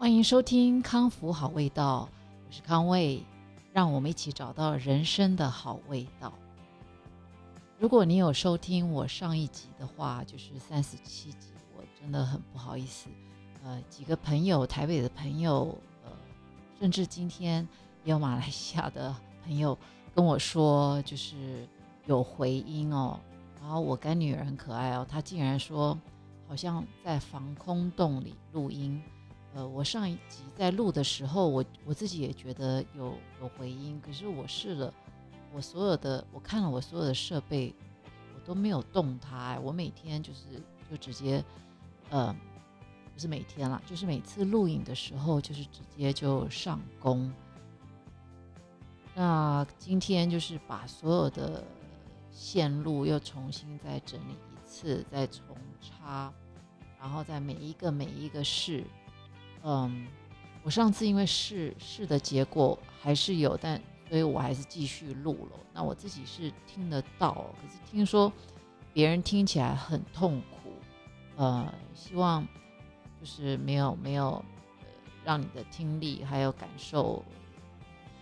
欢迎收听康福好味道，我是康卫，让我们一起找到人生的好味道。如果你有收听我上一集的话，就是三十七集，我真的很不好意思。呃，几个朋友，台北的朋友，呃，甚至今天也有马来西亚的朋友跟我说，就是有回音哦。然后我干女儿很可爱哦，她竟然说好像在防空洞里录音。呃，我上一集在录的时候，我我自己也觉得有有回音，可是我试了，我所有的我看了我所有的设备，我都没有动它。我每天就是就直接，呃，不是每天啦，就是每次录影的时候，就是直接就上工。那今天就是把所有的线路又重新再整理一次，再重插，然后在每一个每一个试。嗯，我上次因为试试的结果还是有，但所以我还是继续录了。那我自己是听得到，可是听说别人听起来很痛苦。呃，希望就是没有没有呃让你的听力还有感受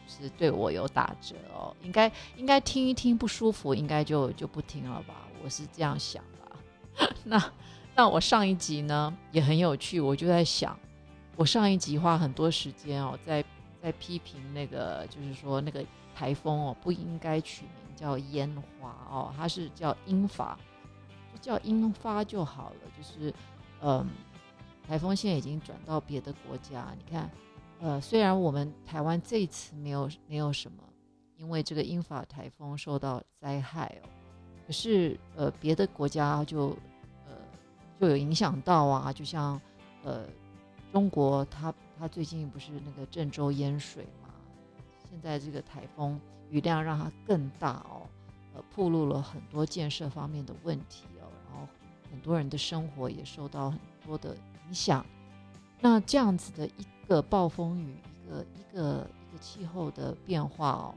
是对我有打折哦。应该应该听一听不舒服，应该就就不听了吧？我是这样想的。那那我上一集呢也很有趣，我就在想。我上一集花很多时间哦，在在批评那个，就是说那个台风哦，不应该取名叫烟花哦，它是叫英法，就叫英发就好了。就是，嗯，台风现在已经转到别的国家。你看，呃，虽然我们台湾这次没有没有什么，因为这个英法台风受到灾害哦，可是呃，别的国家就呃就有影响到啊，就像呃。中国，它它最近不是那个郑州淹水嘛？现在这个台风雨量让它更大哦，呃，暴露了很多建设方面的问题哦，然后很多人的生活也受到很多的影响。那这样子的一个暴风雨，一个一个一个气候的变化哦，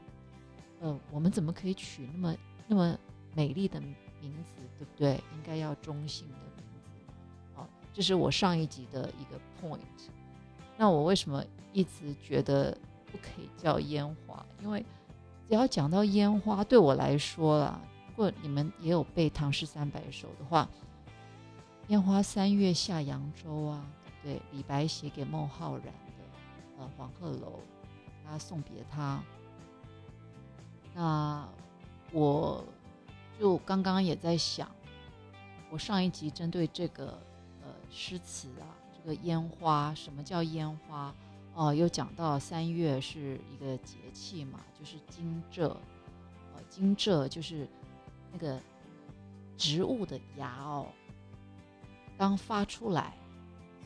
呃，我们怎么可以取那么那么美丽的名字，对不对？应该要中性的。这是我上一集的一个 point。那我为什么一直觉得不可以叫烟花？因为只要讲到烟花，对我来说啦，如果你们也有背《唐诗三百首》的话，“烟花三月下扬州”啊，对，李白写给孟浩然的，呃，黄鹤楼，他送别他。那我就刚刚也在想，我上一集针对这个。诗词啊，这个烟花，什么叫烟花？哦，又讲到三月是一个节气嘛，就是惊蛰，呃，惊蛰就是那个植物的芽哦，刚发出来，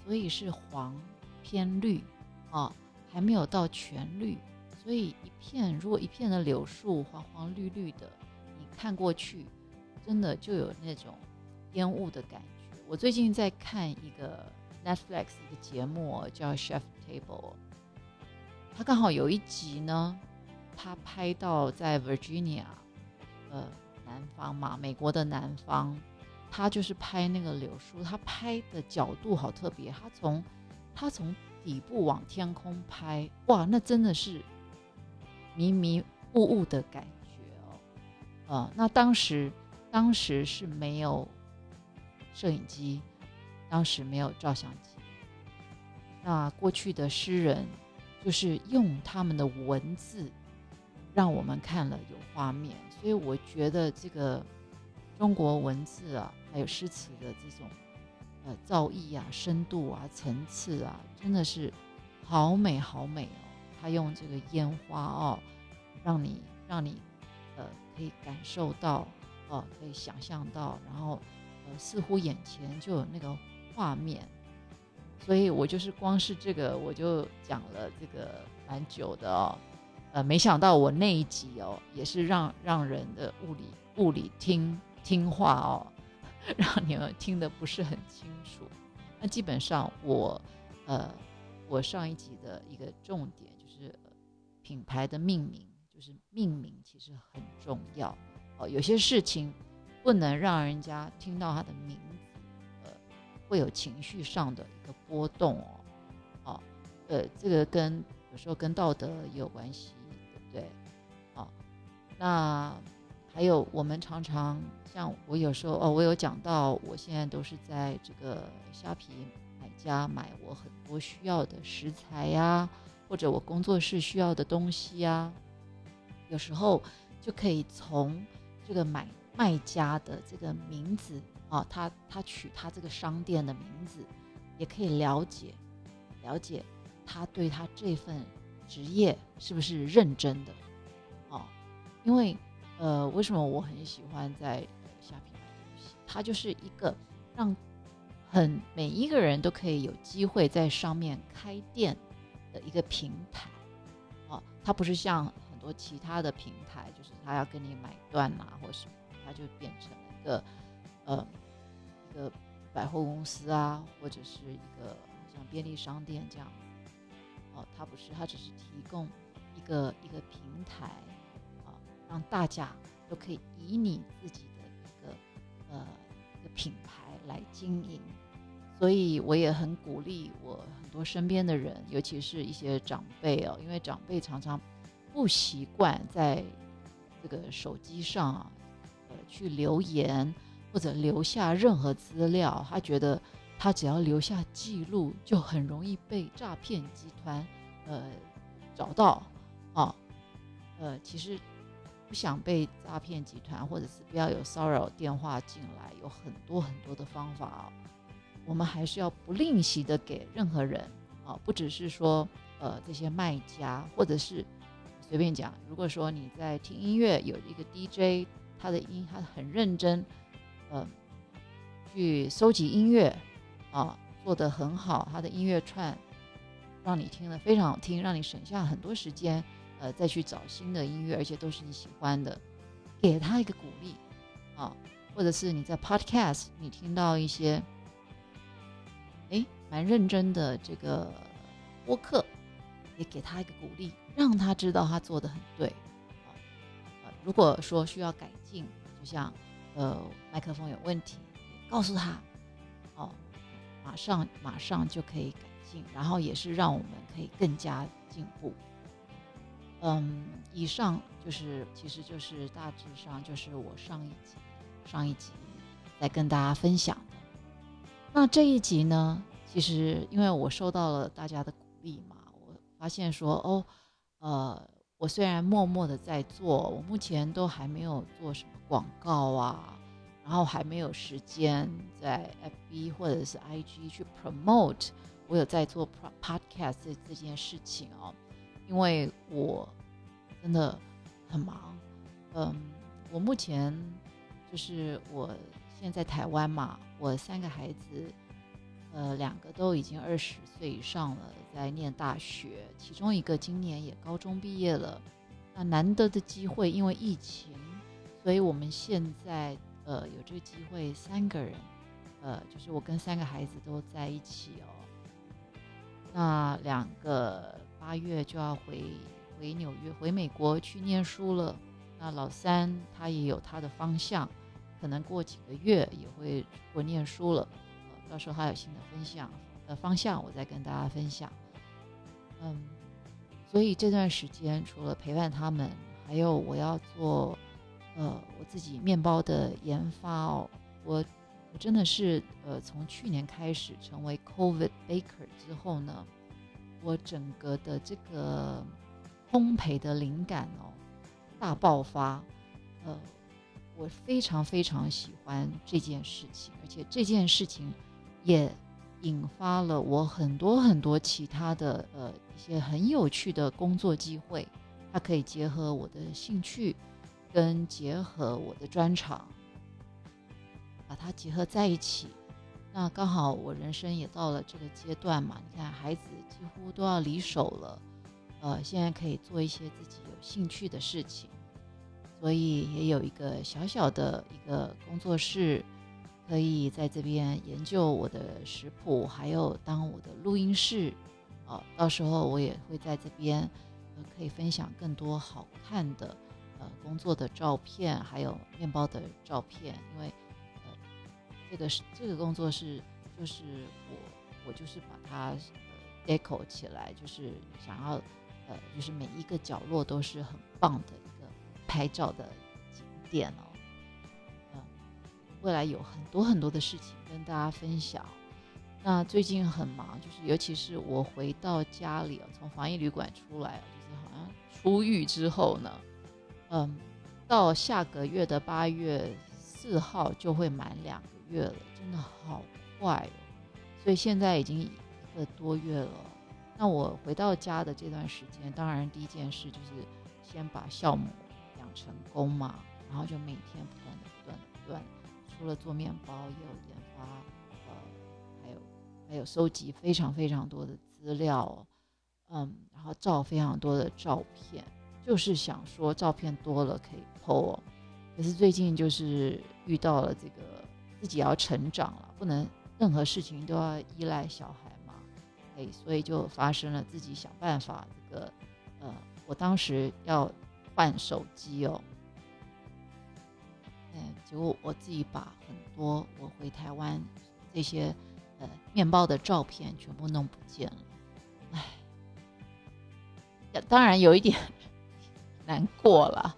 所以是黄偏绿，啊，还没有到全绿，所以一片如果一片的柳树黄黄绿绿的，你看过去，真的就有那种烟雾的感觉。我最近在看一个 Netflix 一个节目叫《Chef Table》，他刚好有一集呢，他拍到在 Virginia，呃，南方嘛，美国的南方，他就是拍那个柳树，他拍的角度好特别，他从他从底部往天空拍，哇，那真的是迷迷雾雾的感觉哦，呃，那当时当时是没有。摄影机当时没有照相机，那过去的诗人就是用他们的文字让我们看了有画面，所以我觉得这个中国文字啊，还有诗词的这种呃造诣啊、深度啊、层次啊，真的是好美好美哦。他用这个烟花哦，让你让你呃可以感受到哦，可以想象到，然后。似乎眼前就有那个画面，所以我就是光是这个我就讲了这个蛮久的哦，呃，没想到我那一集哦也是让让人的物理物理听听话哦，让你们听得不是很清楚。那基本上我呃我上一集的一个重点就是品牌的命名，就是命名其实很重要哦，有些事情。不能让人家听到他的名字，呃，会有情绪上的一个波动哦，哦，呃，这个跟有时候跟道德也有关系，对不对？好，那还有我们常常像我有时候哦，我有讲到，我现在都是在这个虾皮买家买我很多需要的食材呀，或者我工作室需要的东西呀，有时候就可以从这个买卖家的这个名字啊，他他取他这个商店的名字，也可以了解了解他对他这份职业是不是认真的啊？因为呃，为什么我很喜欢在虾皮买东西？它就是一个让很每一个人都可以有机会在上面开店的一个平台啊。它不是像很多其他的平台，就是他要跟你买断啊，或什么。它就变成了一个，呃，一个百货公司啊，或者是一个像便利商店这样，哦，它不是，它只是提供一个一个平台，啊，让大家都可以以你自己的一个呃一个品牌来经营，所以我也很鼓励我很多身边的人，尤其是一些长辈哦，因为长辈常常不习惯在这个手机上啊。去留言或者留下任何资料，他觉得他只要留下记录，就很容易被诈骗集团呃找到啊。呃，其实不想被诈骗集团或者是不要有骚扰电话进来，有很多很多的方法啊。我们还是要不吝惜的给任何人啊，不只是说呃这些卖家，或者是随便讲，如果说你在听音乐，有一个 DJ。他的音，他很认真，呃，去收集音乐，啊，做得很好。他的音乐串让你听了非常好听，让你省下很多时间，呃，再去找新的音乐，而且都是你喜欢的，给他一个鼓励，啊，或者是你在 Podcast 你听到一些，哎，蛮认真的这个播客，也给他一个鼓励，让他知道他做的很对。如果说需要改进，就像呃麦克风有问题，告诉他，哦，马上马上就可以改进，然后也是让我们可以更加进步。嗯，以上就是其实就是大致上就是我上一集上一集在跟大家分享的。那这一集呢，其实因为我受到了大家的鼓励嘛，我发现说哦，呃。我虽然默默的在做，我目前都还没有做什么广告啊，然后还没有时间在 FB 或者是 IG 去 promote。我有在做 podcast 这这件事情哦，因为我真的很忙。嗯，我目前就是我现在台湾嘛，我三个孩子。呃，两个都已经二十岁以上了，在念大学，其中一个今年也高中毕业了。那难得的机会，因为疫情，所以我们现在呃有这个机会，三个人，呃，就是我跟三个孩子都在一起哦。那两个八月就要回回纽约，回美国去念书了。那老三他也有他的方向，可能过几个月也会过念书了。到时候还有新的分享的方向，我再跟大家分享。嗯，所以这段时间除了陪伴他们，还有我要做呃我自己面包的研发哦。我我真的是呃从去年开始成为 COVID Baker 之后呢，我整个的这个烘焙的灵感哦大爆发。呃，我非常非常喜欢这件事情，而且这件事情。也引发了我很多很多其他的呃一些很有趣的工作机会，它可以结合我的兴趣，跟结合我的专长，把它结合在一起。那刚好我人生也到了这个阶段嘛，你看孩子几乎都要离手了，呃，现在可以做一些自己有兴趣的事情，所以也有一个小小的一个工作室。可以在这边研究我的食谱，还有当我的录音室，哦，到时候我也会在这边，呃，可以分享更多好看的，呃，工作的照片，还有面包的照片，因为，呃，这个是这个工作室，就是我我就是把它呃 deco 起来，就是想要呃，就是每一个角落都是很棒的一个拍照的景点哦。未来有很多很多的事情跟大家分享。那最近很忙，就是尤其是我回到家里，从防疫旅馆出来，就是好像出狱之后呢，嗯，到下个月的八月四号就会满两个月了，真的好快哦。所以现在已经一个多月了。那我回到家的这段时间，当然第一件事就是先把酵母养成功嘛，然后就每天不断的、不断的、不断的，除了做面包，也有研发，呃，还有。还有收集非常非常多的资料，嗯，然后照非常多的照片，就是想说照片多了可以 PO。可是最近就是遇到了这个自己要成长了，不能任何事情都要依赖小孩嘛，哎，所以就发生了自己想办法这个，呃，我当时要换手机哦，嗯，结果我自己把很多我回台湾这些。呃，面包的照片全部弄不见了，唉，当然有一点 难过了。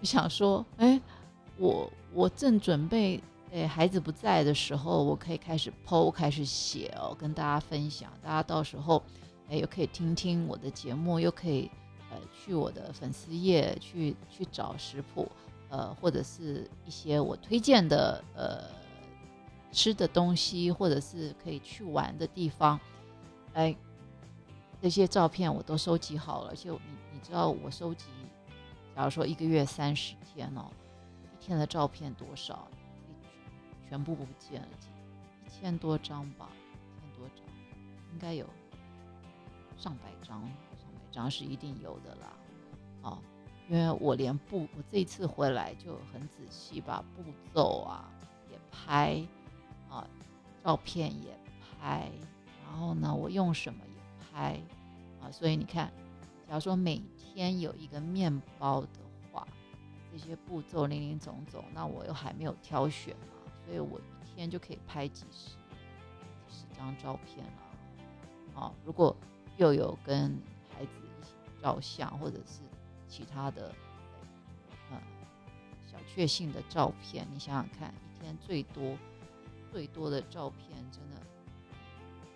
就想说，哎，我我正准备，哎，孩子不在的时候，我可以开始剖，开始写哦，跟大家分享。大家到时候，哎，又可以听听我的节目，又可以呃去我的粉丝页去去找食谱，呃，或者是一些我推荐的呃。吃的东西，或者是可以去玩的地方，哎，这些照片我都收集好了。就你你知道我收集，假如说一个月三十天哦，一天的照片多少？全部不见了，一千多张吧，一千多张，应该有上百张，上百张是一定有的啦。哦，因为我连步，我这次回来就很仔细把步骤啊也拍。啊，照片也拍，然后呢，我用什么也拍，啊，所以你看，假如说每天有一个面包的话，这些步骤零零总总，那我又还没有挑选嘛，所以我一天就可以拍几十几十张照片了。啊，如果又有跟孩子一起照相，或者是其他的呃小确幸的照片，你想想看，一天最多。最多的照片真的，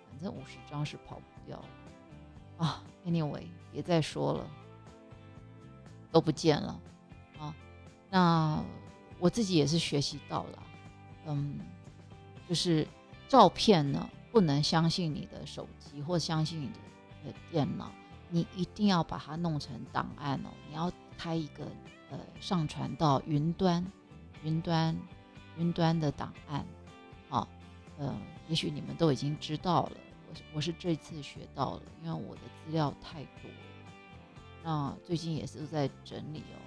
反正五十张是跑不掉啊。Anyway，别再说了，都不见了啊。那我自己也是学习到了，嗯，就是照片呢，不能相信你的手机或相信你的电脑，你一定要把它弄成档案哦。你要开一个呃，上传到云端，云端，云端的档案。啊，呃，也许你们都已经知道了，我我是这次学到了，因为我的资料太多了。那最近也是在整理哦，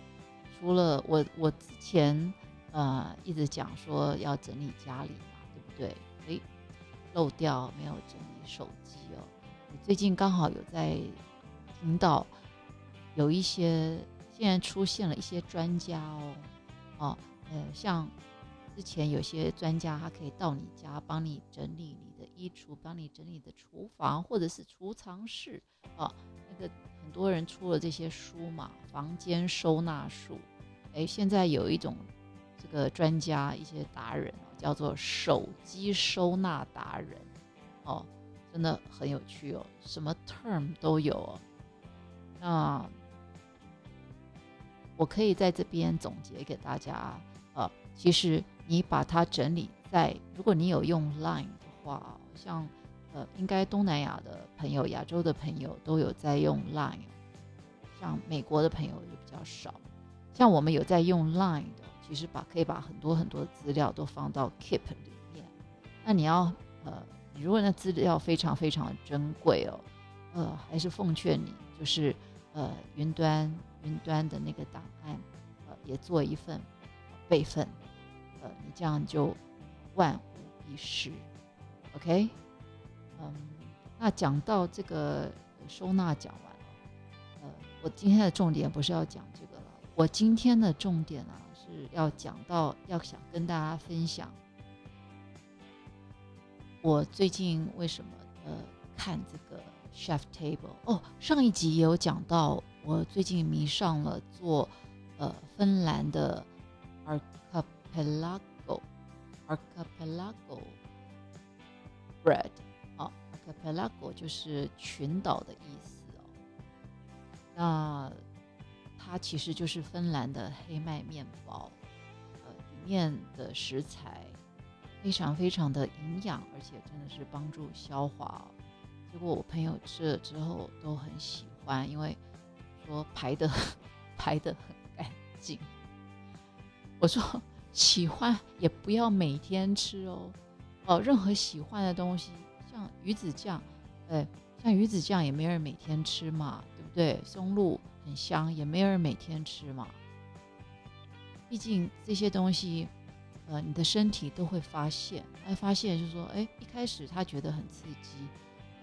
除了我我之前呃一直讲说要整理家里嘛，对不对？诶，漏掉没有整理手机哦。最近刚好有在听到有一些现在出现了一些专家哦，哦，呃，像。之前有些专家，他可以到你家帮你整理你的衣橱，帮你整理的厨房或者是储藏室啊。那个很多人出了这些书嘛，房间收纳术。哎，现在有一种这个专家，一些达人叫做手机收纳达人哦，真的很有趣哦，什么 term 都有哦。那我可以在这边总结给大家，呃，其实。你把它整理在，如果你有用 Line 的话，像呃，应该东南亚的朋友、亚洲的朋友都有在用 Line，像美国的朋友就比较少。像我们有在用 Line 的，其实把可以把很多很多资料都放到 Keep 里面。那你要呃，如果那资料非常非常珍贵哦，呃，还是奉劝你就是呃，云端云端的那个档案呃，也做一份备份。呃，你这样就万无一失，OK？嗯，那讲到这个收纳讲完，呃，我今天的重点不是要讲这个了，我今天的重点啊是要讲到要想跟大家分享，我最近为什么呃看这个 chef table 哦。上一集也有讲到，我最近迷上了做呃芬兰的 archipelago archipelago bread 啊，archipelago 就是群岛的意思哦。那它其实就是芬兰的黑麦面包，呃，里面的食材。非常非常的营养，而且真的是帮助消化。结果我朋友吃了之后都很喜欢，因为说排的排的很干净。我说喜欢也不要每天吃哦，哦，任何喜欢的东西，像鱼子酱，哎，像鱼子酱也没人每天吃嘛，对不对？松露很香，也没人每天吃嘛。毕竟这些东西。呃，你的身体都会发现，会，发现就是说，哎，一开始他觉得很刺激，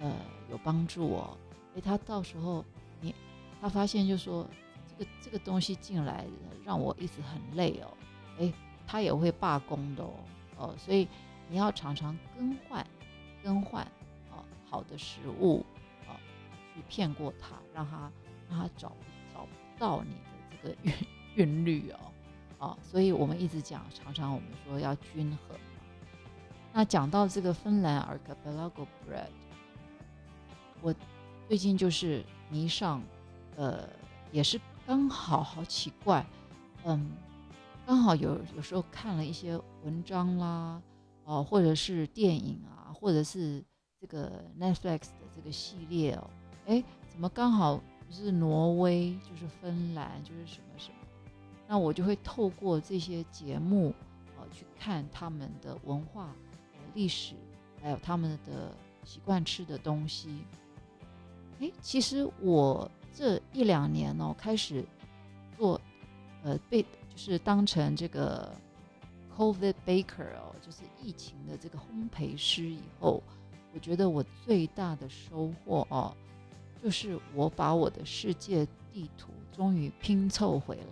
呃，有帮助哦，哎，他到时候你他发现就说，这个这个东西进来让我一直很累哦，哎，他也会罢工的哦，哦，所以你要常常更换更换哦好的食物哦，去骗过他，让他让他找找不到你的这个韵韵律哦。啊，所以我们一直讲，常常我们说要均衡。那讲到这个芬兰 Archipelago Bread，我最近就是迷上，呃，也是刚好好奇怪，嗯，刚好有有时候看了一些文章啦，哦，或者是电影啊，或者是这个 Netflix 的这个系列哦，哎，怎么刚好不是挪威就是芬兰就是什么什么？那我就会透过这些节目，呃，去看他们的文化、历史，还有他们的习惯吃的东西。诶，其实我这一两年哦，开始做，呃，被就是当成这个 COVID baker 哦，就是疫情的这个烘焙师以后，我觉得我最大的收获哦，就是我把我的世界地图终于拼凑回来了。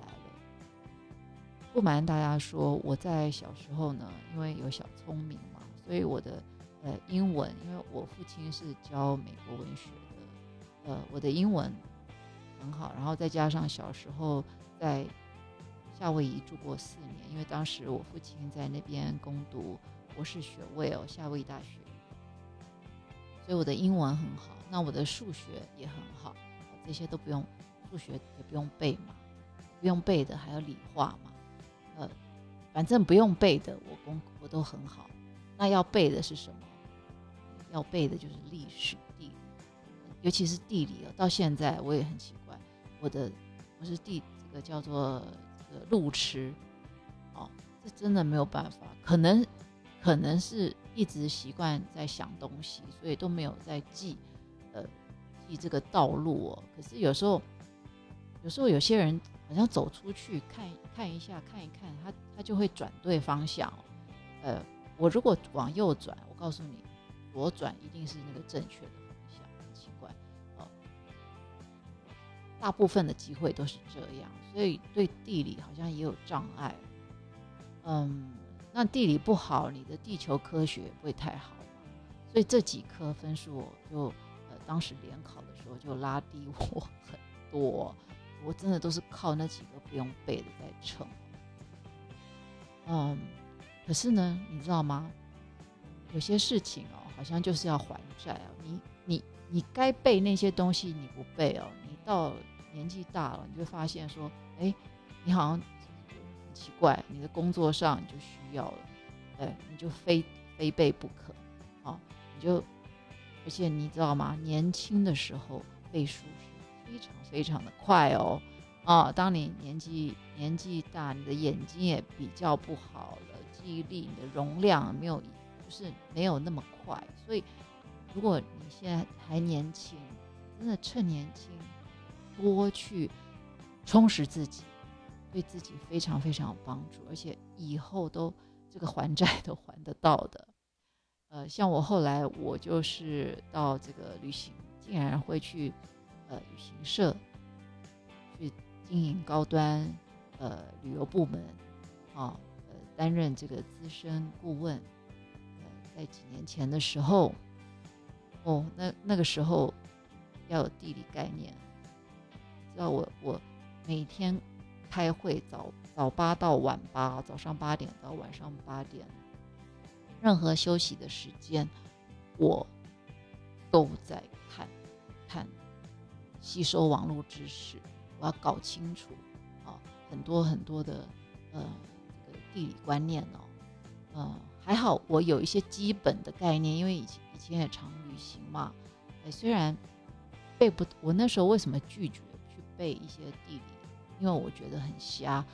不瞒大家说，我在小时候呢，因为有小聪明嘛，所以我的呃英文，因为我父亲是教美国文学，呃，我的英文很好。然后再加上小时候在夏威夷住过四年，因为当时我父亲在那边攻读博士学位哦，夏威夷大学，所以我的英文很好。那我的数学也很好，这些都不用数学也不用背嘛，不用背的还有理化嘛。呃，反正不用背的，我功我都很好。那要背的是什么？要背的就是历史、尤其是地理哦。到现在我也很奇怪，我的我是地这个叫做这个路痴哦，这真的没有办法。可能可能是一直习惯在想东西，所以都没有在记呃记这个道路哦。可是有时候有时候有些人。好像走出去看看一下，看一看，他他就会转对方向。呃，我如果往右转，我告诉你，左转一定是那个正确的大部分的机会都是这样，所以对地理好像也有障碍。嗯，那地理不好，你的地球科学不会太好嘛。所以这几科分数就呃，当时联考的时候就拉低我很多。我真的都是靠那几个不用背的在撑，嗯，可是呢，你知道吗？有些事情哦，好像就是要还债哦。你你你该背那些东西你不背哦，你到年纪大了，你就发现说，哎，你好像很奇怪，你的工作上你就需要了，哎，你就非非背不可，啊，你就，而且你知道吗？年轻的时候背书是。非常非常的快哦，啊，当你年纪年纪大，你的眼睛也比较不好了，记忆力、你的容量没有，就是没有那么快。所以，如果你现在还年轻，真的趁年轻多去充实自己，对自己非常非常有帮助，而且以后都这个还债都还得到的。呃，像我后来我就是到这个旅行，竟然会去。呃，旅行社去经营高端呃旅游部门，啊，呃，担任这个资深顾问。呃，在几年前的时候，哦，那那个时候要有地理概念，知道我我每天开会早早八到晚八，早上八点到晚上八点，任何休息的时间我都在看看吸收网络知识，我要搞清楚啊很多很多的呃这个地理观念哦，呃还好我有一些基本的概念，因为以前以前也常。旅行嘛，虽然背不，我那时候为什么拒绝背一些地理？因为我觉得很瞎，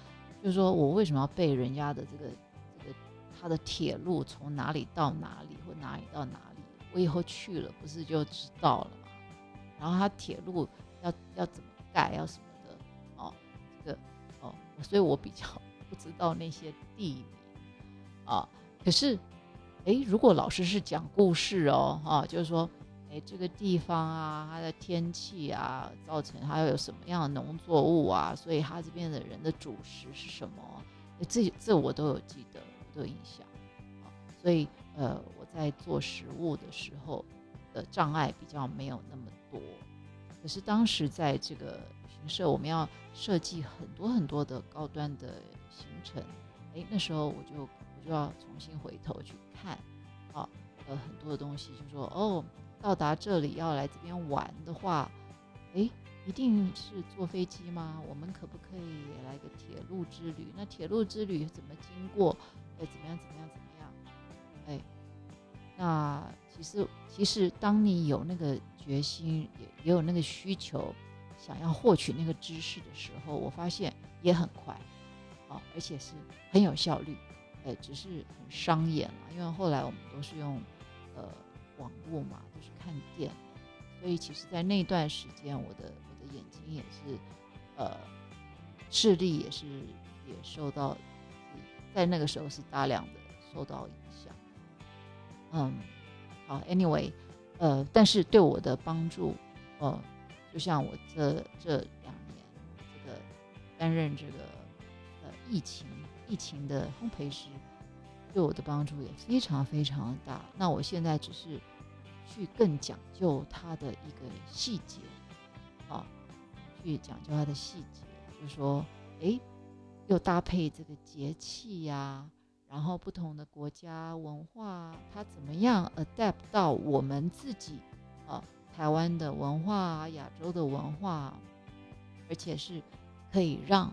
就是说我为什么要背人家的这个这个他的铁路从哪里到哪里或哪里到哪里？我以后去了不是就知道了嘛？然后他铁路要要怎么盖，要什么的哦，这个哦，所以我比较 不知道那些地理啊，可是。哎，如果老师是讲故事哦，哈，就是说，哎，这个地方啊，它的天气啊，造成它有什么样的农作物啊，所以它这边的人的主食是什么？这这我都有记得，都有印象。所以呃，我在做食物的时候的障碍比较没有那么多。可是当时在这个旅行社，我们要设计很多很多的高端的行程，哎，那时候我就我。就要重新回头去看，啊，呃，很多的东西，就说哦，到达这里要来这边玩的话，哎，一定是坐飞机吗？我们可不可以来个铁路之旅？那铁路之旅怎么经过？哎，怎么样？怎么样？怎么样？哎，那其实，其实当你有那个决心，也也有那个需求，想要获取那个知识的时候，我发现也很快，啊，而且是很有效率。哎，只是很伤眼了，因为后来我们都是用呃网络嘛，都是看店，所以其实，在那段时间，我的我的眼睛也是呃视力也是也受到在那个时候是大量的受到影响。嗯，好，Anyway，呃，但是对我的帮助，呃，就像我这这两年这个担任这个呃疫情。疫情的烘焙师对我的帮助也非常非常大。那我现在只是去更讲究它的一个细节啊，去讲究它的细节，就是说，哎，又搭配这个节气呀，然后不同的国家文化，它怎么样 adapt 到我们自己啊，台湾的文化、亚洲的文化，而且是可以让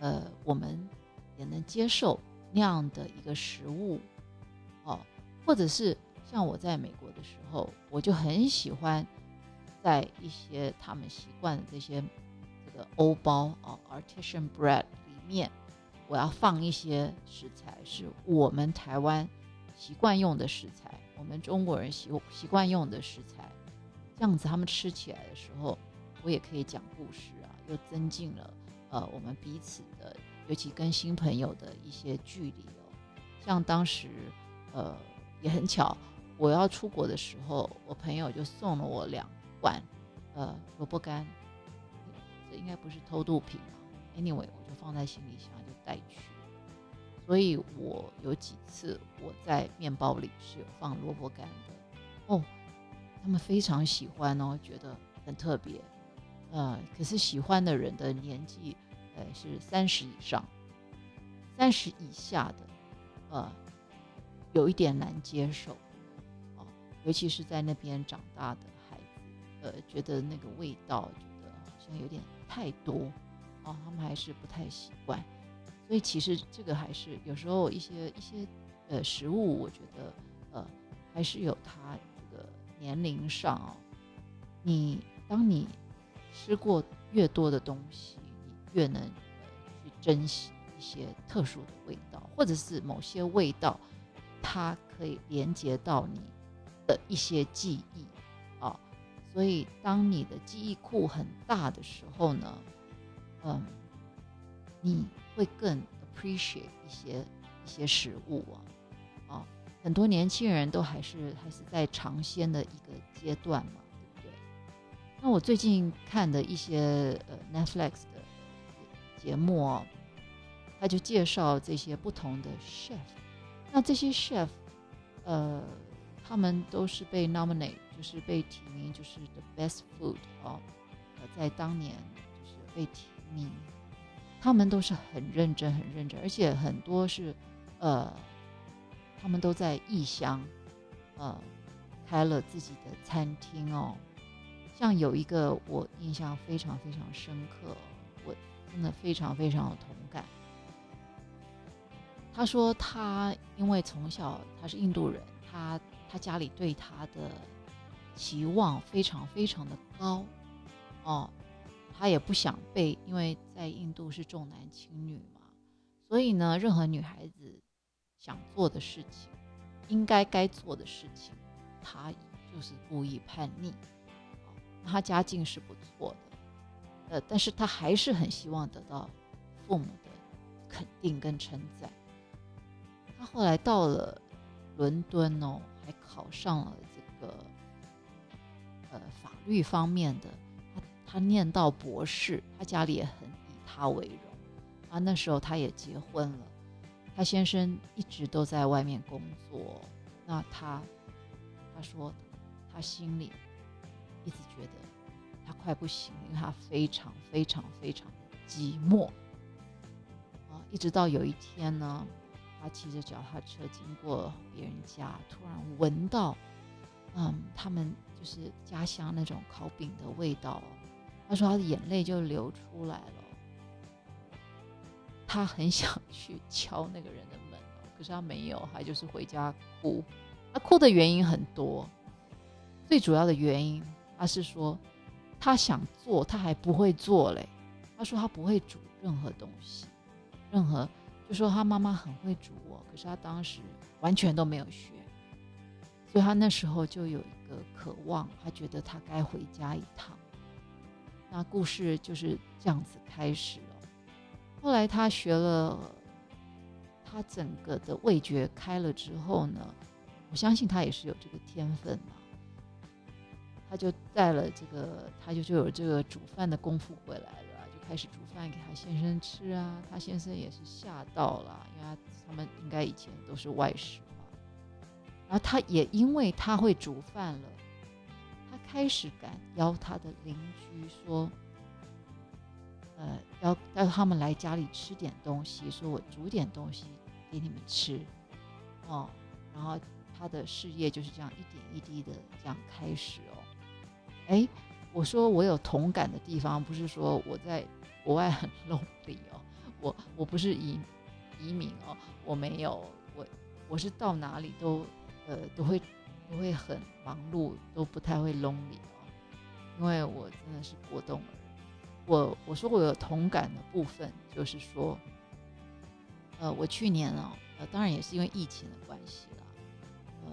呃我们。也能接受那样的一个食物，哦，或者是像我在美国的时候，我就很喜欢在一些他们习惯的这些这个欧包啊，artisan bread 里面，我要放一些食材是我们台湾习惯用的食材，我们中国人习习惯用的食材，这样子他们吃起来的时候，我也可以讲故事啊，又增进了呃我们彼此的。尤其跟新朋友的一些距离哦，像当时，呃，也很巧，我要出国的时候，我朋友就送了我两罐，呃，萝卜干，这应该不是偷渡品吧？Anyway，我就放在行李箱就带去，所以我有几次我在面包里是有放萝卜干的，哦，他们非常喜欢哦，觉得很特别，呃，可是喜欢的人的年纪。呃，是三十以上，三十以下的，呃，有一点难接受，尤其是在那边长大的孩子，呃，觉得那个味道，觉得好像有点太多，哦，他们还是不太习惯。所以其实这个还是有时候一些一些呃食物，我觉得呃还是有它这个年龄上哦，你当你吃过越多的东西。你越能呃去珍惜一些特殊的味道，或者是某些味道，它可以连接到你的一些记忆啊。所以，当你的记忆库很大的时候呢，嗯，你会更 appreciate 一些一些食物啊啊。很多年轻人都还是还是在尝鲜的一个阶段嘛，对不对？那我最近看的一些呃 Netflix 的。节目哦，他就介绍这些不同的 chef，那这些 chef，呃，他们都是被 nominate 就是被提名，就是 the best food 哦，在当年就是被提名，他们都是很认真、很认真，而且很多是呃，他们都在异乡，呃，开了自己的餐厅哦。像有一个我印象非常非常深刻，我真的非常非常有同感。他说他因为从小他是印度人，他他家里对他的期望非常非常的高哦，他也不想被，因为在印度是重男轻女嘛，所以呢，任何女孩子想做的事情，应该该做的事情，他就是故意叛逆。他家境是不错的，呃，但是他还是很希望得到父母的肯定跟称赞。他后来到了伦敦哦，还考上了这个呃法律方面的，他他念到博士，他家里也很以他为荣。啊，那时候他也结婚了，他先生一直都在外面工作，那他他说他心里。一直觉得他快不行，因为他非常非常非常的寂寞啊！一直到有一天呢，他骑着脚踏车经过别人家，突然闻到，嗯，他们就是家乡那种烤饼的味道。他说他的眼泪就流出来了。他很想 去敲那个人的门，可是他没有，他就是回家哭。他哭的原因很多，最主要的原因。他是说，他想做，他还不会做嘞。他说他不会煮任何东西，任何就说他妈妈很会煮哦，可是他当时完全都没有学，所以他那时候就有一个渴望，他觉得他该回家一趟。那故事就是这样子开始了。后来他学了，他整个的味觉开了之后呢，我相信他也是有这个天分嘛。他就带了这个，他就就有这个煮饭的功夫回来了，开始煮饭给他先生吃啊。他先生也是吓到了，因为他他们应该以前都是外食嘛。然后他也因为他会煮饭了，他开始敢邀他的邻居说，呃，要要他们来家里吃点东西，说我煮点东西给你们吃，哦，然后他的事业就是这样一点一滴的这样开始哦。哎，我说我有同感的地方，不是说我在国外很 lonely 哦，我我不是移移民哦，我没有，我我是到哪里都呃都会都会很忙碌，都不太会 lonely 哦，因为我真的是果冻儿。我我说我有同感的部分，就是说，呃，我去年哦，呃，当然也是因为疫情的关系，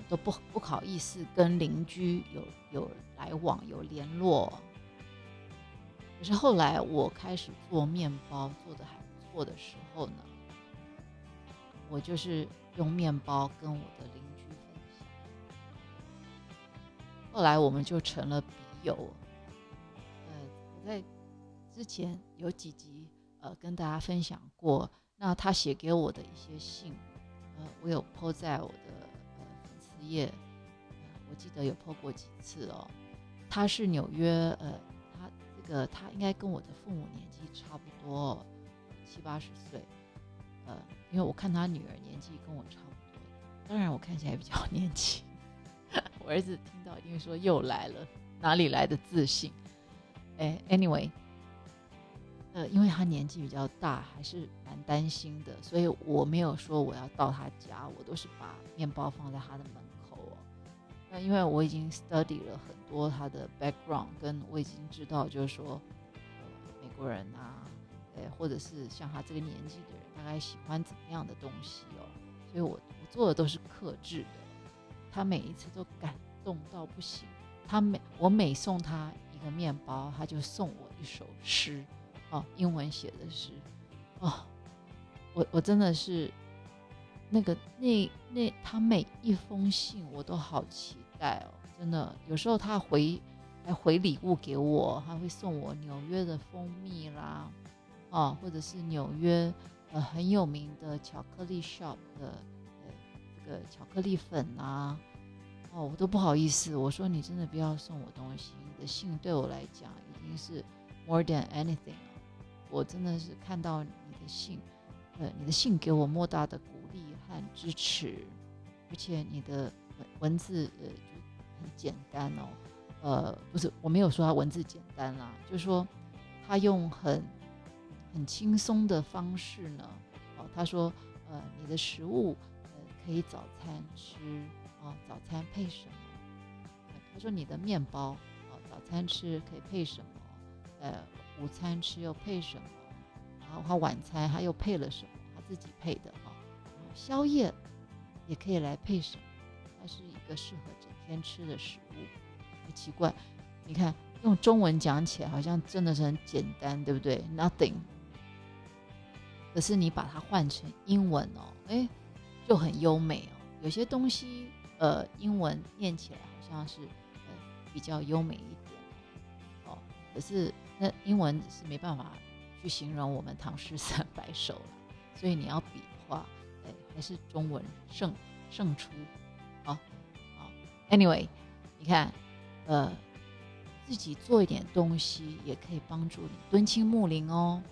都不不好意思跟邻居有有。来往有联络，可是后来我开始做面包，做的还不错的时候呢，我就是用面包跟我的邻居分享。后来我们就成了笔友。呃，我在之前有几集呃跟大家分享过，那他写给我的一些信，呃，我有 po 在我的呃粉丝页，我记得有 po 过几次哦。他是纽约，呃，他这个他应该跟我的父母年纪差不多，七八十岁，呃，因为我看他女儿年纪跟我差不多，当然我看起来比较 年轻。我儿子听到一定说又来了，哪里来的自信？哎，anyway，呃，因为他年纪比较大，还是蛮担心的，所以我没有说我要到他家，我都是把面包放在他的门。那因为我已经 study 了很多他的 background，跟我已经知道，就是说，呃，美国人啊，呃，或者是像他这个年纪的人，大概喜欢怎么样的东西哦，所以我我做的都是克制的。他每一次都感动到不行，他每我每送他一个面包，他就送我一首诗，哦，英文写的诗，哦，我我真的是。那个那那他每一封信我都好期待哦，真的。有时候他回来回礼物给我，他会送我纽约的蜂蜜啦，哦，或者是纽约呃很有名的巧克力 shop 的呃这个巧克力粉啊，哦，我都不好意思。我说你真的不要送我东西，你的信对我来讲已经是 more than anything 了。我真的是看到你的信，呃，你的信给我莫大的鼓励和支持，而且你的文字呃很简单哦，呃，不是我没有说他文字简单啦，就是说他用很很轻松的方式呢，哦，他说呃你的食物呃可以早餐吃。哦，早餐配什么？他说你的面包，哦，早餐吃可以配什么？呃，午餐吃又配什么？然后他晚餐他又配了什么？他自己配的哈。然后宵夜也可以来配什么？它是一个适合这天吃的食物。很奇怪，你看用中文讲起来好像真的是很简单，对不对？Nothing。可是你把它换成英文哦，哎，就很优美哦。有些东西。呃，英文念起来好像是呃比较优美一点哦，可是那英文是没办法去形容我们唐诗三百首了，所以你要比的话，哎，还是中文胜胜出，，Anyway，你看，呃，自己做一点东西也可以帮助你敦亲睦邻哦，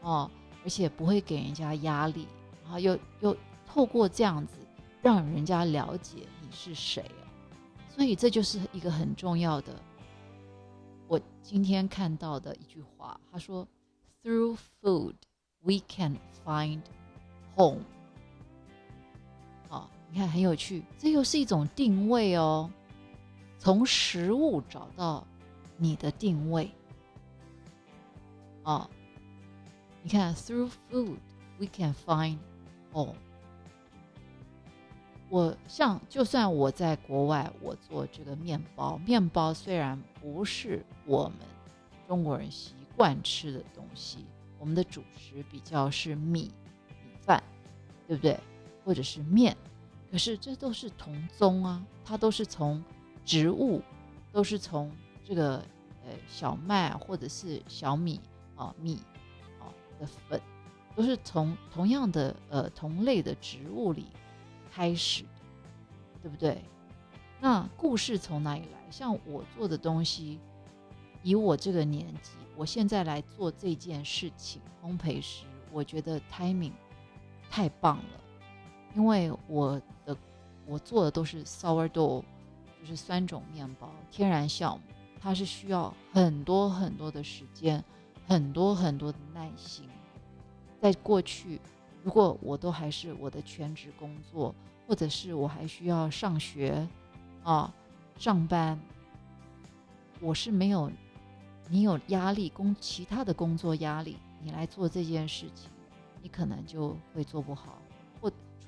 哦，而且不会给人家压力，然后又又透过这样子让人家了解你。是谁啊？所以这就是一个很重要的。我今天看到的一句话，他说：“Through food, we can find home。”你看很有趣，这又是一种定位哦。从食物找到你的定位。啊，你看，Through food, we can find home。我像，就算我在国外，我做这个面包，面包虽然不是我们中国人习惯吃的东西，我们的主食比较是米米饭，对不对？或者是面，可是这都是同宗啊，它都是从植物，都是从这个呃小麦或者是小米啊米啊的粉，都是从同样的呃同类的植物里。开始，对不对？那故事从哪里来？像我做的东西，以我这个年纪，我现在来做这件事情，烘焙师，我觉得 timing 太棒了，因为我的我做的都是 sourdough，就是酸种面包，天然酵母，它是需要很多很多的时间，很多很多的耐心。在过去，如果我都还是我的全职工作。或者是我还需要上学，啊，上班，我是没有，你有压力工其他的工作压力，你来做这件事情，你可能就会做不好，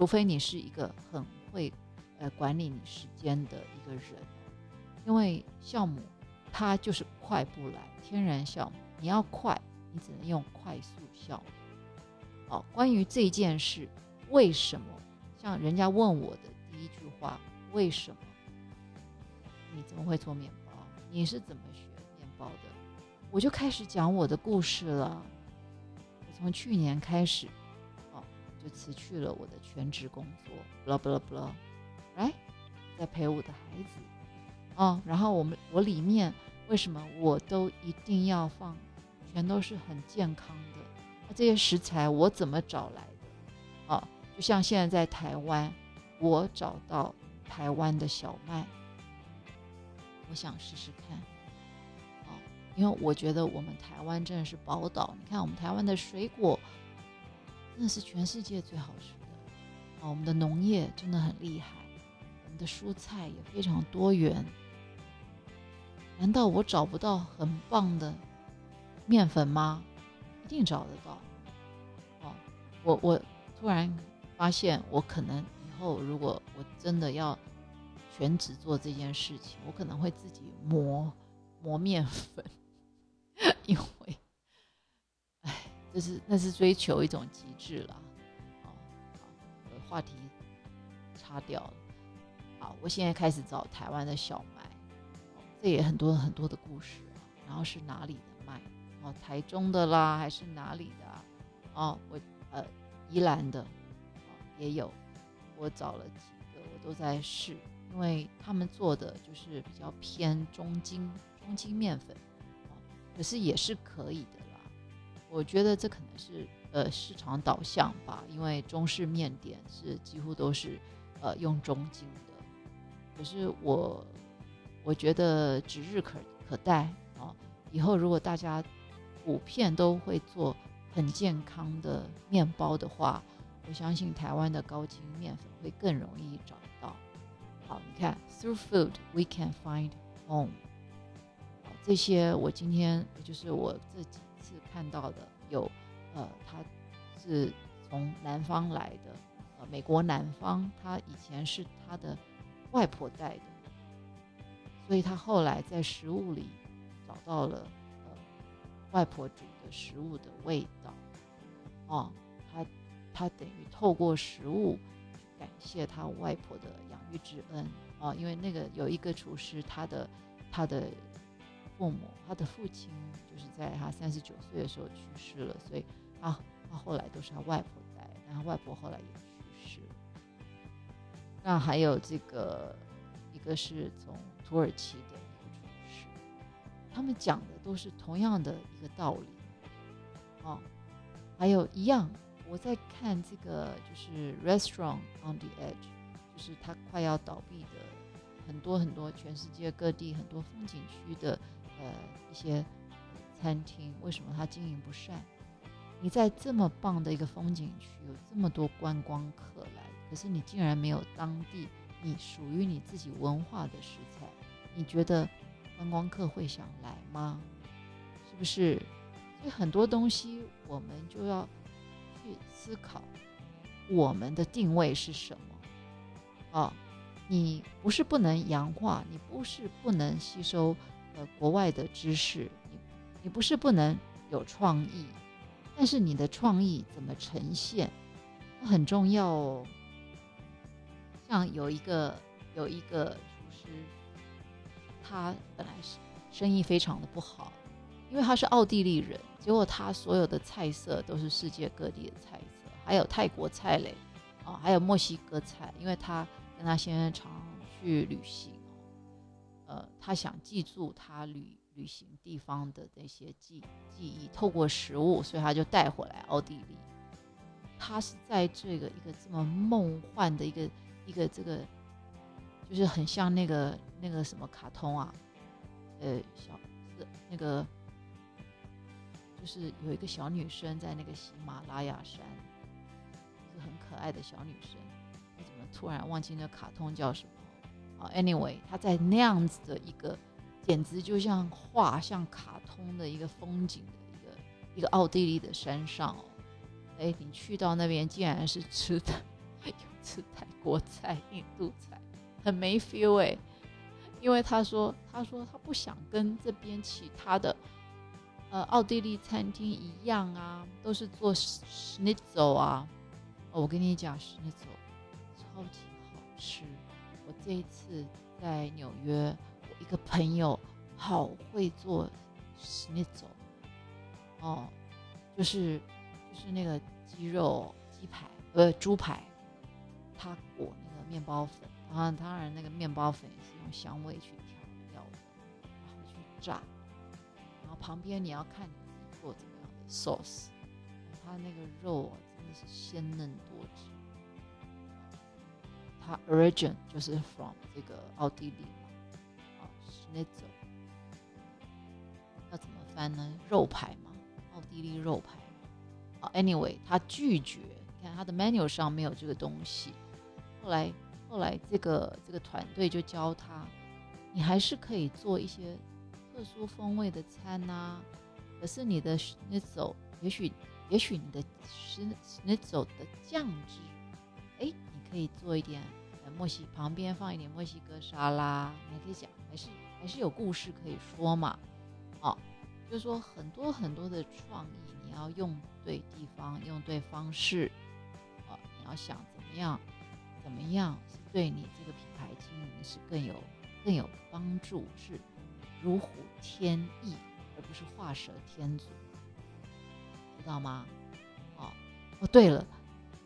除非你是一个很会呃管理你时间的一个人，因为酵母它就是快不来，天然酵母你要快，你只能用快速酵母。好，关于这件事，为什么？像人家问我的第一句话，为什么你怎么会做面包？你是怎么学面包的？我就开始讲我的故事了。我从去年开始，就辞去了我的全职工作，blah blah blah，来，在陪我的孩子，哦，然后我们我里面为什么我都一定要放，全都是很健康的？那这些食材我怎么找来的？啊？就像现在在台湾，我找到台湾的小麦，我想试试看，哦，因为我觉得我们台湾真的是宝岛。你看，我们台湾的水果真的是全世界最好吃的，啊，我们的农业真的很厉害，我们的蔬菜也非常多元。难道我找不到很棒的面粉吗？一定找得到。哦，我我突然。发现我可能以后如果我真的要全职做这件事情，我可能会自己磨磨面粉，因为，这是那是追求一种极致了，哦，好，话题擦掉了，好，我现在开始找台湾的小麦，这也很多很多的故事，然后是哪里的麦，哦，台中的啦，还是哪里的啊？哦，我呃，宜兰的。也有，我找了几个，我都在试，因为他们做的就是比较偏中筋中筋面粉，可是也是可以的。我觉得这可能是呃市场导向吧，因为中式面点是几乎都是呃用中筋的。可是我我觉得指日可可待啊，以后如果大家普遍都会做很健康的面包的话，我相信台湾的高筋面粉会更容易找到。好，你看，through food we can find home。这些我今天就是我这几次看到的，有呃，他是从南方来的，呃，美国南方，他以前是他的外婆带的，所以他后来在食物里找到了呃外婆煮的食物的味道。哦，他他等于透过食物感谢他外婆的养育之恩啊，因为那个有一个厨师，他的他的父母，他的父亲就是在他三十九岁的时候去世了，所以他他后来都是他外婆带，然后外婆后来也去世了。那还有这个一个是从土耳其的一个厨师，他们讲的都是同样的一个道理，哦。还有一样，我在看这个就是 Restaurant on the Edge，就是它快要倒闭的很多很多全世界各地很多风景区的呃一些餐厅，为什么它经营不善？你在这么棒的一个风景区，有这么多观光客来，可是你竟然没有当地你属于你自己文化的食材，你觉得观光客会想来吗？是不是？所以很多东西，我们就要去思考，我们的定位是什么？啊，你不是不能洋化，你不是不能吸收呃国外的知识，你你不是不能有创意，但是你的创意怎么呈现，很重要哦。像有一个有一个厨师，他本来是生意非常的不好。因为他是奥地利人，结果他所有的菜色都是世界各地的菜色，还有泰国菜嘞，啊，还有墨西哥菜。因为他跟他先生常去旅行，呃，他想记住他旅旅行地方的那些记记忆，透过食物，所以他就带回来奥地利。他是在这个一个这么梦幻的一个一个这个，就是很像那个那个什么卡通啊，呃，小是那个。就是有一个小女生在那个喜马拉雅山，是很可爱的小女生。我怎么突然忘记那卡通叫什么？啊，anyway，他在那样子的一个，简直就像画像卡通的一个风景的一个一个奥地利的山上哦。哎，你去到那边竟然是吃的 有吃泰国菜、印度菜，很没 feel 哎。因为他说，他说他不想跟这边其他的。呃，奥地利餐厅一样啊，都是做 schnitzel 啊。哦，我跟你讲，schnitzel 超级好吃。这一次在纽约，我一个朋友好会做 schnitzel。哦，就是就是那个鸡肉鸡排，呃，猪排，他裹那个面包粉，然后当然那个面包粉也是用香味去调料，然后去炸。然后旁边你要看你自己做怎么样的 sauce，它那个肉啊真的是鲜嫩多汁。它 origin 就是 from 这个奥地利嘛，啊，Snitzel 要怎么翻呢？肉排嘛，奥地利肉排。啊，anyway，他拒绝，你看他的 menu 上没有这个东西。后来后来这个这个团队就教他，你还是可以做一些。特殊风味的餐呐，可是你的那走，也许也许你的那走的酱汁，哎，你可以做一点墨西旁边放一点墨西哥沙拉，你还可以讲，还是还是有故事可以说嘛，哦，就是说很多很多的创意，你要用对地方，用对方式，哦，你要想怎么样，怎么样是对你这个品牌经营是更有更有帮助，是。如虎添翼，而不是画蛇添足，知道吗？哦哦，对了，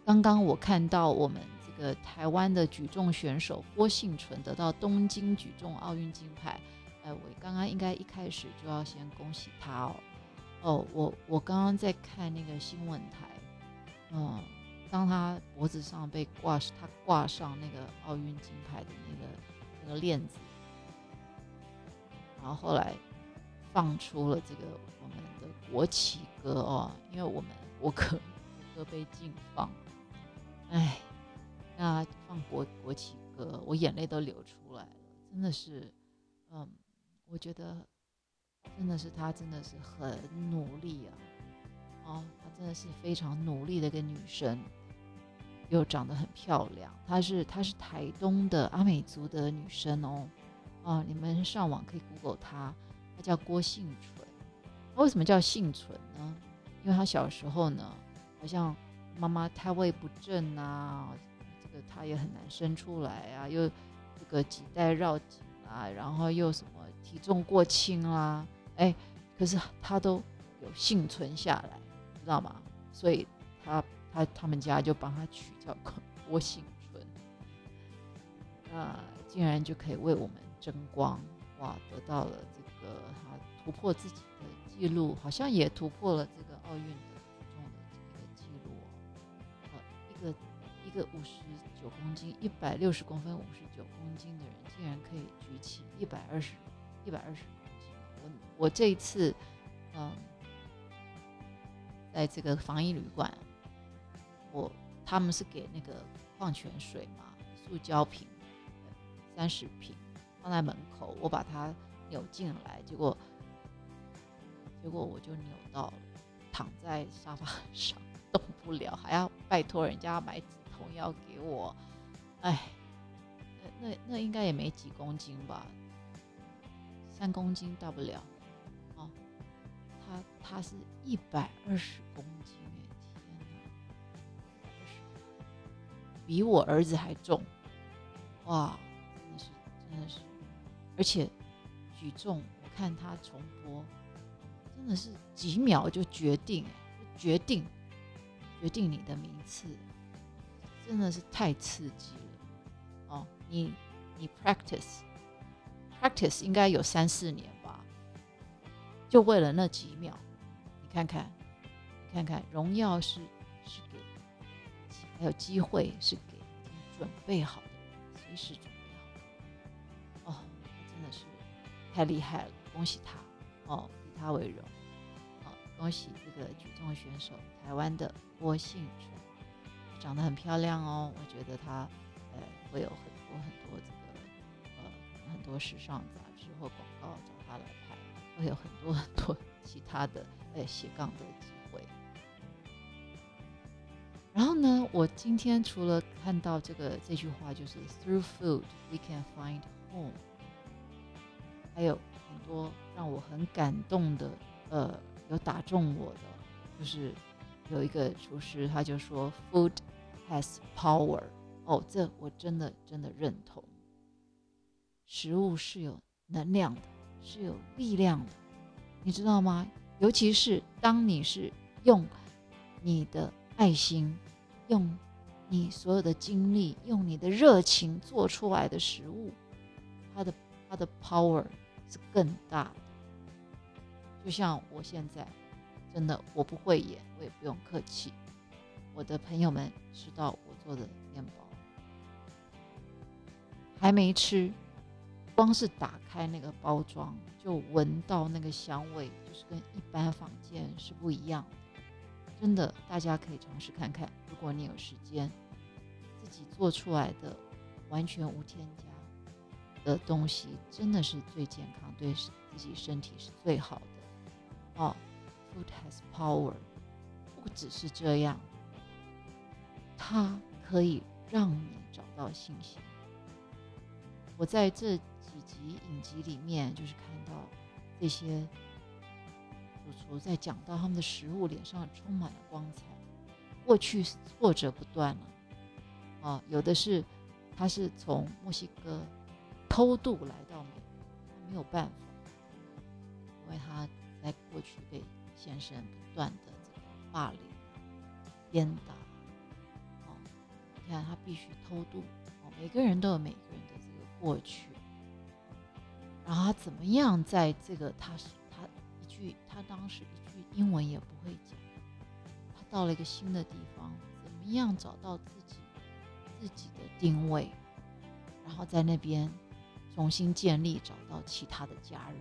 刚刚我看到我们这个台湾的举重选手郭幸存得到东京举重奥运金牌。哎，我刚刚应该一开始就要先恭喜他哦。哦，我我刚刚在看那个新闻台，嗯，当他脖子上被挂他挂上那个奥运金牌的那个那个链子，然后后来放出了这个我们的国旗歌哦，因为我们国歌国歌被禁放，哎，那放国国旗歌，我眼泪都流出来了，真的是，嗯。我觉得真的是她，真的是很努力啊！哦，她真的是非常努力的一个女生，又长得很漂亮。她是她是台东的阿美族的女生哦。哦，你们上网可以 Google 她，她叫郭幸存。她为什么叫幸存呢？因为她小时候呢，好像妈妈胎位不正啊，个她也很难生出来啊，又这个脐带绕颈啊，然后又什么。体重过轻啦，哎，可是他都有幸存下来，知道吗？所以他他他们家就帮他取叫郭幸存，那竟然就可以为我们争光，哇，得到了这个他突破自己的记录，好像也突破了这个奥运个五十九公斤、一百六十公分、五十九公斤的人，竟然可以举起一百二十。一百二十公斤，我我这一次，嗯，在这个防疫旅馆，我他们是给那个矿泉水嘛，塑胶瓶，三十瓶放在门口，我把它扭进来，结果结果我就扭到了，躺在沙发上 动不了，还要拜托人家买纸痛药给我，哎，那那应该也没几公斤吧。三公斤到不了，哦，他他是一百二十公斤哎，天哪，比我儿子还重，哇，真的是真的是，而且举重，我看他重播，真的是几秒就决定，决定决定你的名次，真的是太刺激了，哦，你你 practice。practice 应该有三四年吧，就为了那几秒，你看看，你看看，荣耀是是给，还有机会是给已经准备好的，随时准备好。哦，真的是太厉害了，恭喜他哦，以他为荣。好，恭喜这个举重选手，台湾的郭幸纯，长得很漂亮哦，我觉得他呃会有很多很多这个呃。很多时尚杂志或广告找他来拍，会有很多 很多其他的呃斜杠的机会。然后呢，我今天除了看到这个这句话，就是 Through food we can find home，还有很多让我很感动的，呃，有打中我的，就是有一个厨师他就说 Food has power，哦，这我真的真的认同。食物是有能量的，是有力量的，你知道吗？尤其是当你是用你的爱心、用你所有的精力、用你的热情做出来的食物，它的它的 power 是更大的。就像我现在，真的我不会演，我也不用客气。我的朋友们吃到我做的面包，还没吃。光是打开那个包装，就闻到那个香味，就是跟一般房间是不一样的。真的，大家可以尝试看看。如果你有时间，自己做出来的完全无添加的东西，真的是最健康，对自己身体是最好的。哦，Food has power，不只是这样，它可以让你找到信心。我在这。几集影集里面，就是看到这些主厨在讲到他们的食物，脸上充满了光彩。过去是挫折不断了，啊，有的是他是从墨西哥偷渡来到美国，没有办法，因为他在过去被先生不断的这个霸凌、鞭打，你看他必须偷渡哦，每个人都有每个人的这个过去，然后他怎么样在这个他是他一句他当时一句英文也不会讲，他到了一个新的地方，怎么样找到自己自己的定位，然后在那边重新建立，找到其他的家人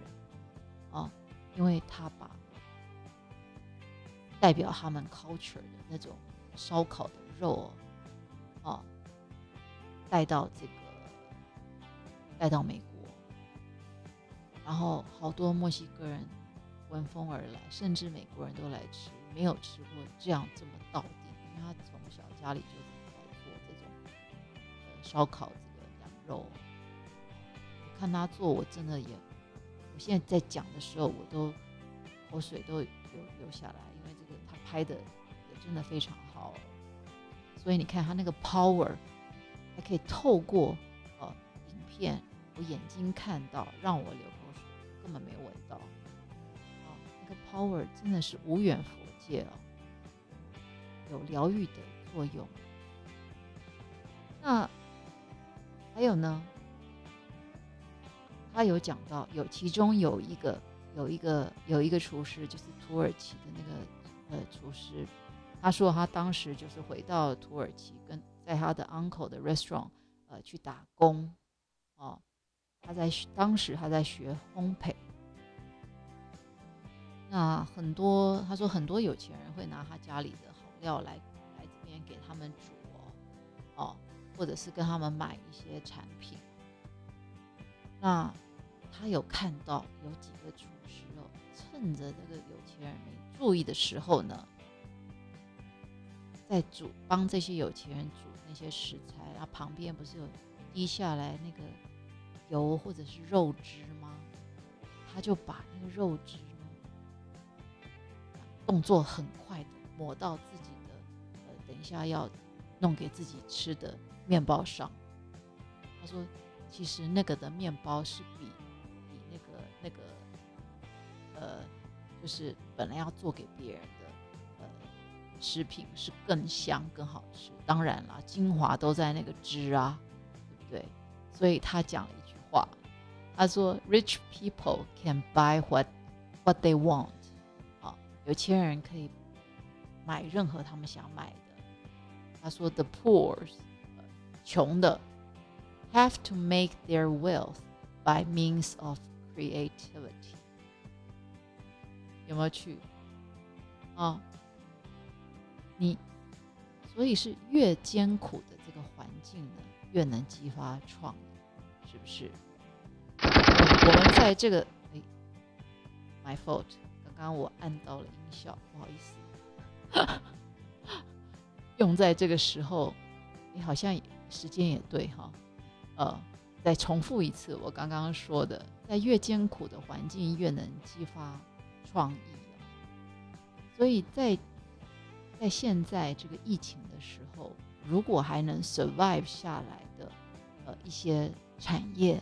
啊，因为他把代表他们 culture 的那种烧烤的肉。哦带到这个，带到美国，然后好多墨西哥人闻风而来，甚至美国人都来吃，没有吃过这样这么到底，因为他从小家里就在做这种烧烤这个羊肉，看他做，我真的也，我现在在讲的时候，我都口水都流流下来，因为这个他拍的也真的非常。所以你看他那个 power，还可以透过呃影片，我眼睛看到，让我流口水，根本没闻到。啊，那个 power 真的是无远佛界哦，有疗愈的作用。那还有呢？他有讲到，有其中有一个有一个有一个厨师，就是土耳其的那个呃厨师。他说他当时就是回到土耳其，跟在他的 uncle 的 restaurant，呃，去打工，哦，他在当时他在学烘焙。那很多他说很多有钱人会拿他家里的好料来来这边给他们煮哦，哦，或者是跟他们买一些产品。那他有看到有几个厨师哦，趁着这个有钱人没注意的时候呢。在煮帮这些有钱人煮那些食材，然后旁边不是有滴下来那个油或者是肉汁吗？他就把那个肉汁，动作很快的抹到自己的呃，等一下要弄给自己吃的面包上。他说，其实那个的面包是比比那个那个呃，就是本来要做给别人的。食品是更香更好吃，当然了，精华都在那个汁啊，对不对？所以他讲了一句话，他说：“Rich people can buy what what they want。”啊，有钱人可以买任何他们想买的。他说：“The poor's，穷的，have to make their wealth by means of creativity。”有没有去？啊？你，所以是越艰苦的这个环境呢，越能激发创意，是不是？我们在这个哎，my fault，刚刚我按到了音效，不好意思。用在这个时候，你好像时间也对哈。呃，再重复一次我刚刚说的，在越艰苦的环境越能激发创意所以在。在现在这个疫情的时候，如果还能 survive 下来的，呃，一些产业，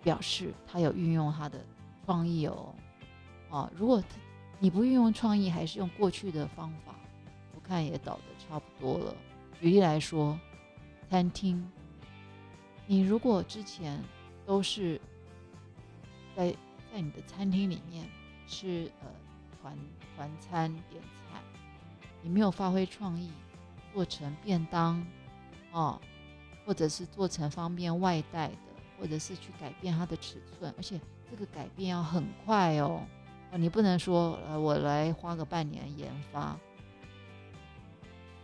表示他有运用他的创意哦，啊，如果你不运用创意，还是用过去的方法，我看也倒的差不多了。举例来说，餐厅，你如果之前都是在在你的餐厅里面吃呃团团餐点餐。你没有发挥创意，做成便当，哦，或者是做成方便外带的，或者是去改变它的尺寸，而且这个改变要很快哦，哦，你不能说呃我来花个半年研发，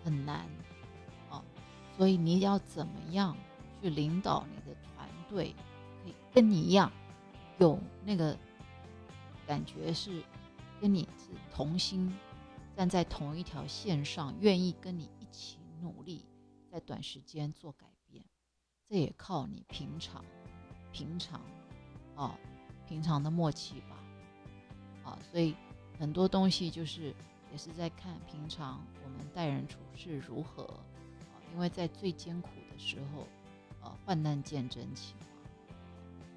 很难，哦，所以你要怎么样去领导你的团队，可以跟你一样有那个感觉是跟你是同心。站在同一条线上，愿意跟你一起努力，在短时间做改变，这也靠你平常、平常，啊，平常的默契吧，啊，所以很多东西就是也是在看平常我们待人处事如何，啊，因为在最艰苦的时候，呃，患难见真情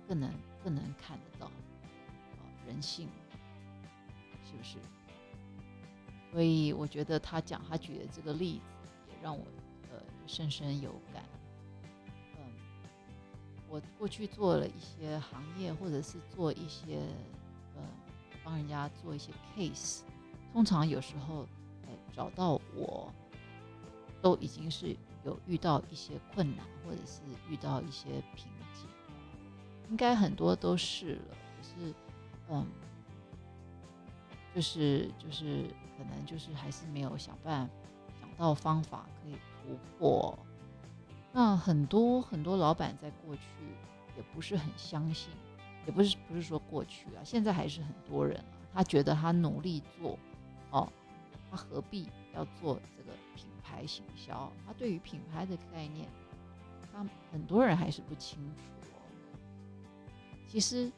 更能更能看得到，啊，人性，是不是？所以我觉得他讲他举的这个例子，也让我呃，深深有感。嗯，我过去做了一些行业，或者是做一些呃帮人家做一些 case，通常有时候呃找到我，都已经是有遇到一些困难，或者是遇到一些瓶颈，应该很多都是了，可是嗯。就是就是可能就是还是没有想办法想到方法可以突破。那很多很多老板在过去也不是很相信，也不是不是说过去啊，现在还是很多人啊，他觉得他努力做哦，他何必要做这个品牌行销？他对于品牌的概念，他很多人还是不清楚。其实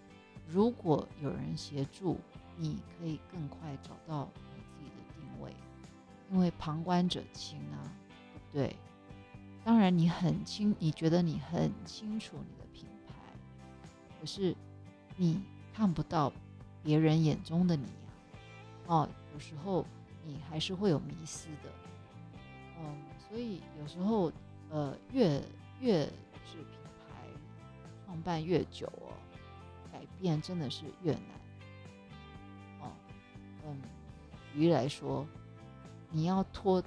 如果有人协助。你可以更快找到你自己的定位，因为旁观者清啊，对？当然你很清，你觉得你很清楚你的品牌，可是你看不到别人眼中的你呀。哦，有时候你还是会有迷失的。嗯，所以有时候呃，越越是品牌创办越久哦，改变真的是越难。嗯，鱼来说，你要拖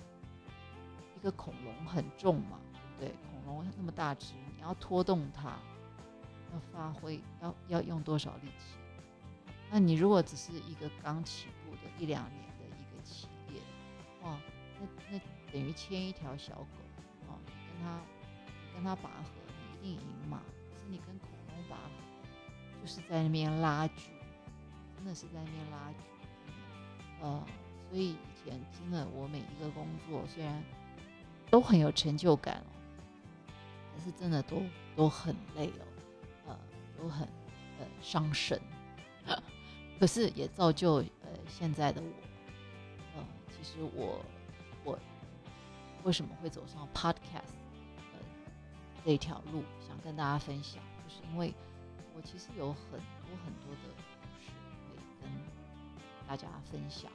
一个恐龙很重嘛，对不对？恐龙那么大只，你要拖动它，要发挥，要要用多少力气？那你如果只是一个刚起步的一两年的一个企业，哇，那那等于牵一条小狗，哦，跟它跟它拔河，你一定赢嘛？可是你跟恐龙拔河，就是在那边拉锯，真的是在那边拉锯。呃，所以以前真的，我每一个工作虽然都很有成就感哦，可是真的都都很累哦，呃，都很呃伤神。可是也造就呃现在的我，呃，其实我我为什么会走上 Podcast 呃这条路，想跟大家分享，就是因为我其实有很多很多的。大家分享，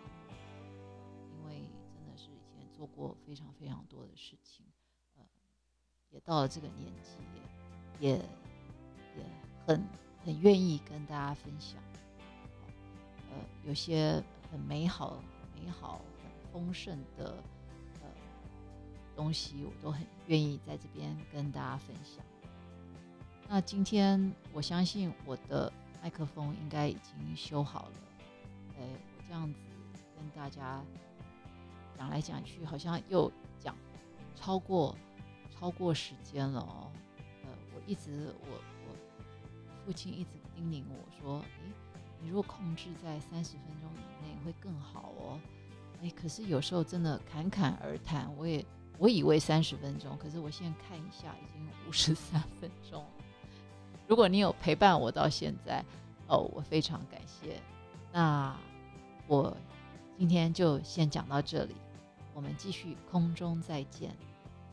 因为真的是以前做过非常非常多的事情，呃，也到了这个年纪，也也很很愿意跟大家分享，呃，有些很美好、美好、很丰盛的呃东西，我都很愿意在这边跟大家分享。那今天我相信我的麦克风应该已经修好了。哎，我这样子跟大家讲来讲去，好像又讲超过超过时间了哦。呃，我一直我我父亲一直叮咛我说：“诶，你如果控制在三十分钟以内会更好哦。”哎，可是有时候真的侃侃而谈，我也我以为三十分钟，可是我现在看一下，已经五十三分钟。如果你有陪伴我到现在，哦，我非常感谢。那。我今天就先讲到这里，我们继续空中再见。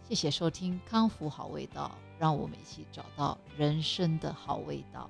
谢谢收听康复好味道，让我们一起找到人生的好味道。